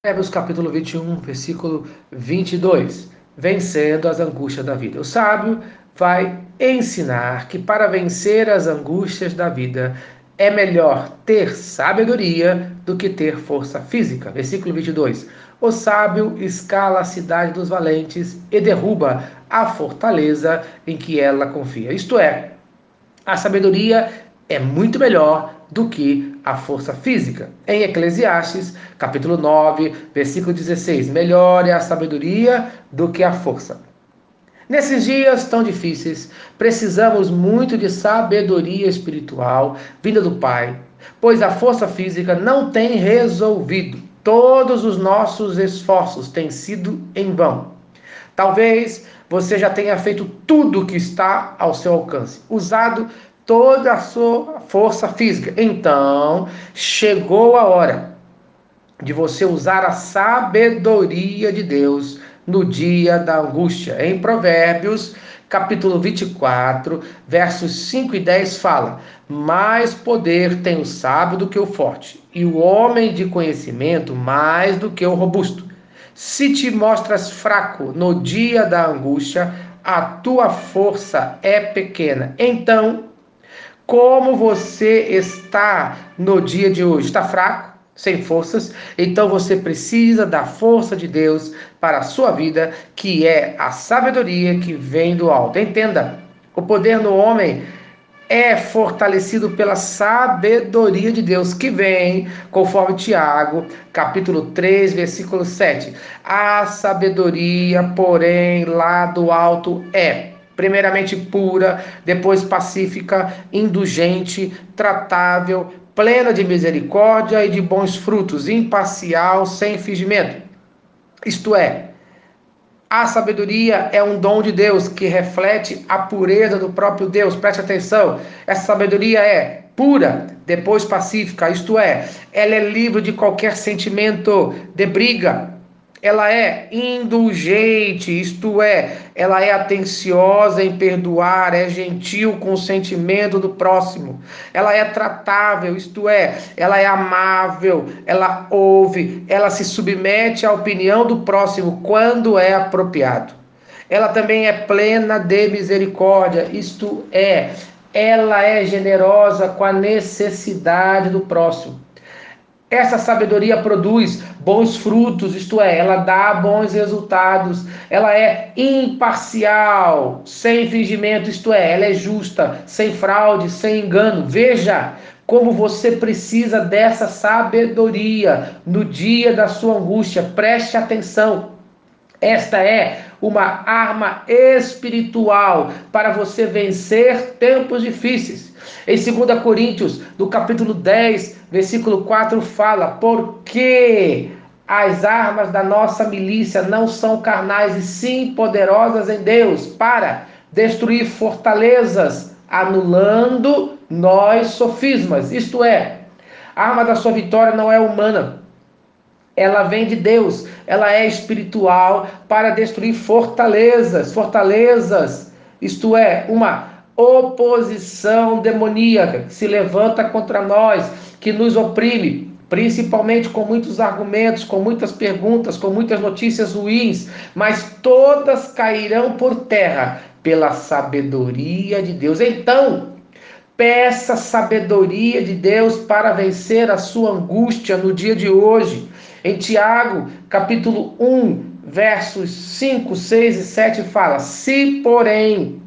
Provérbios capítulo 21, versículo 22. Vencendo as angústias da vida. O sábio vai ensinar que para vencer as angústias da vida é melhor ter sabedoria do que ter força física. Versículo 22. O sábio escala a cidade dos valentes e derruba a fortaleza em que ela confia. Isto é, a sabedoria é muito melhor do que a força física. Em Eclesiastes, capítulo 9, versículo 16, melhor é a sabedoria do que a força. Nesses dias tão difíceis, precisamos muito de sabedoria espiritual vinda do Pai, pois a força física não tem resolvido. Todos os nossos esforços têm sido em vão. Talvez você já tenha feito tudo o que está ao seu alcance, usado toda a sua força física. Então, chegou a hora de você usar a sabedoria de Deus no dia da angústia. Em Provérbios, capítulo 24, versos 5 e 10 fala: Mais poder tem o sábio do que o forte, e o homem de conhecimento mais do que o robusto. Se te mostras fraco no dia da angústia, a tua força é pequena. Então como você está no dia de hoje? Está fraco? Sem forças? Então você precisa da força de Deus para a sua vida, que é a sabedoria que vem do alto. Entenda, o poder no homem é fortalecido pela sabedoria de Deus que vem, conforme Tiago, capítulo 3, versículo 7. A sabedoria, porém, lá do alto é primeiramente pura, depois pacífica, indulgente, tratável, plena de misericórdia e de bons frutos, imparcial, sem fingimento. Isto é, a sabedoria é um dom de Deus que reflete a pureza do próprio Deus. Preste atenção. Essa sabedoria é pura, depois pacífica, isto é, ela é livre de qualquer sentimento de briga, ela é indulgente, isto é, ela é atenciosa em perdoar, é gentil com o sentimento do próximo. Ela é tratável, isto é, ela é amável, ela ouve, ela se submete à opinião do próximo quando é apropriado. Ela também é plena de misericórdia, isto é, ela é generosa com a necessidade do próximo. Essa sabedoria produz bons frutos, isto é, ela dá bons resultados. Ela é imparcial, sem fingimento, isto é, ela é justa, sem fraude, sem engano. Veja como você precisa dessa sabedoria no dia da sua angústia. Preste atenção. Esta é uma arma espiritual para você vencer tempos difíceis. Em 2 Coríntios, no capítulo 10, versículo 4, fala: Porque as armas da nossa milícia não são carnais e sim poderosas em Deus para destruir fortalezas, anulando nós sofismas. Isto é, a arma da sua vitória não é humana, ela vem de Deus, ela é espiritual para destruir fortalezas, fortalezas, isto é, uma oposição demoníaca que se levanta contra nós, que nos oprime, principalmente com muitos argumentos, com muitas perguntas, com muitas notícias ruins, mas todas cairão por terra pela sabedoria de Deus. Então, peça sabedoria de Deus para vencer a sua angústia no dia de hoje. Em Tiago, capítulo 1, versos 5, 6 e 7 fala: Se, porém,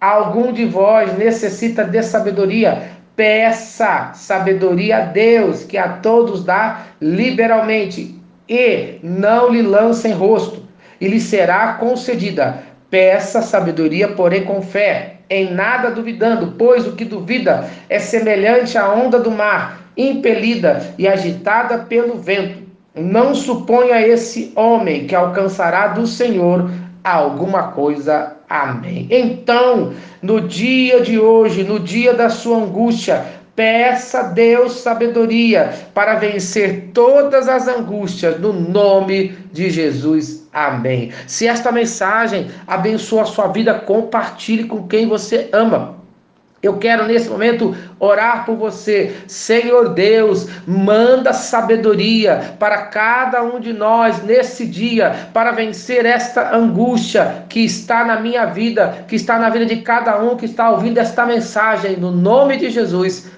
algum de vós necessita de sabedoria, peça sabedoria a Deus, que a todos dá liberalmente, e não lhe lancem rosto, e lhe será concedida. Peça sabedoria, porém com fé, em nada duvidando, pois o que duvida é semelhante à onda do mar, impelida e agitada pelo vento. Não suponha esse homem que alcançará do Senhor alguma coisa. Amém. Então, no dia de hoje, no dia da sua angústia, peça a Deus sabedoria para vencer todas as angústias no nome de Jesus. Amém. Se esta mensagem abençoa a sua vida, compartilhe com quem você ama. Eu quero nesse momento orar por você. Senhor Deus, manda sabedoria para cada um de nós nesse dia, para vencer esta angústia que está na minha vida, que está na vida de cada um que está ouvindo esta mensagem. No nome de Jesus.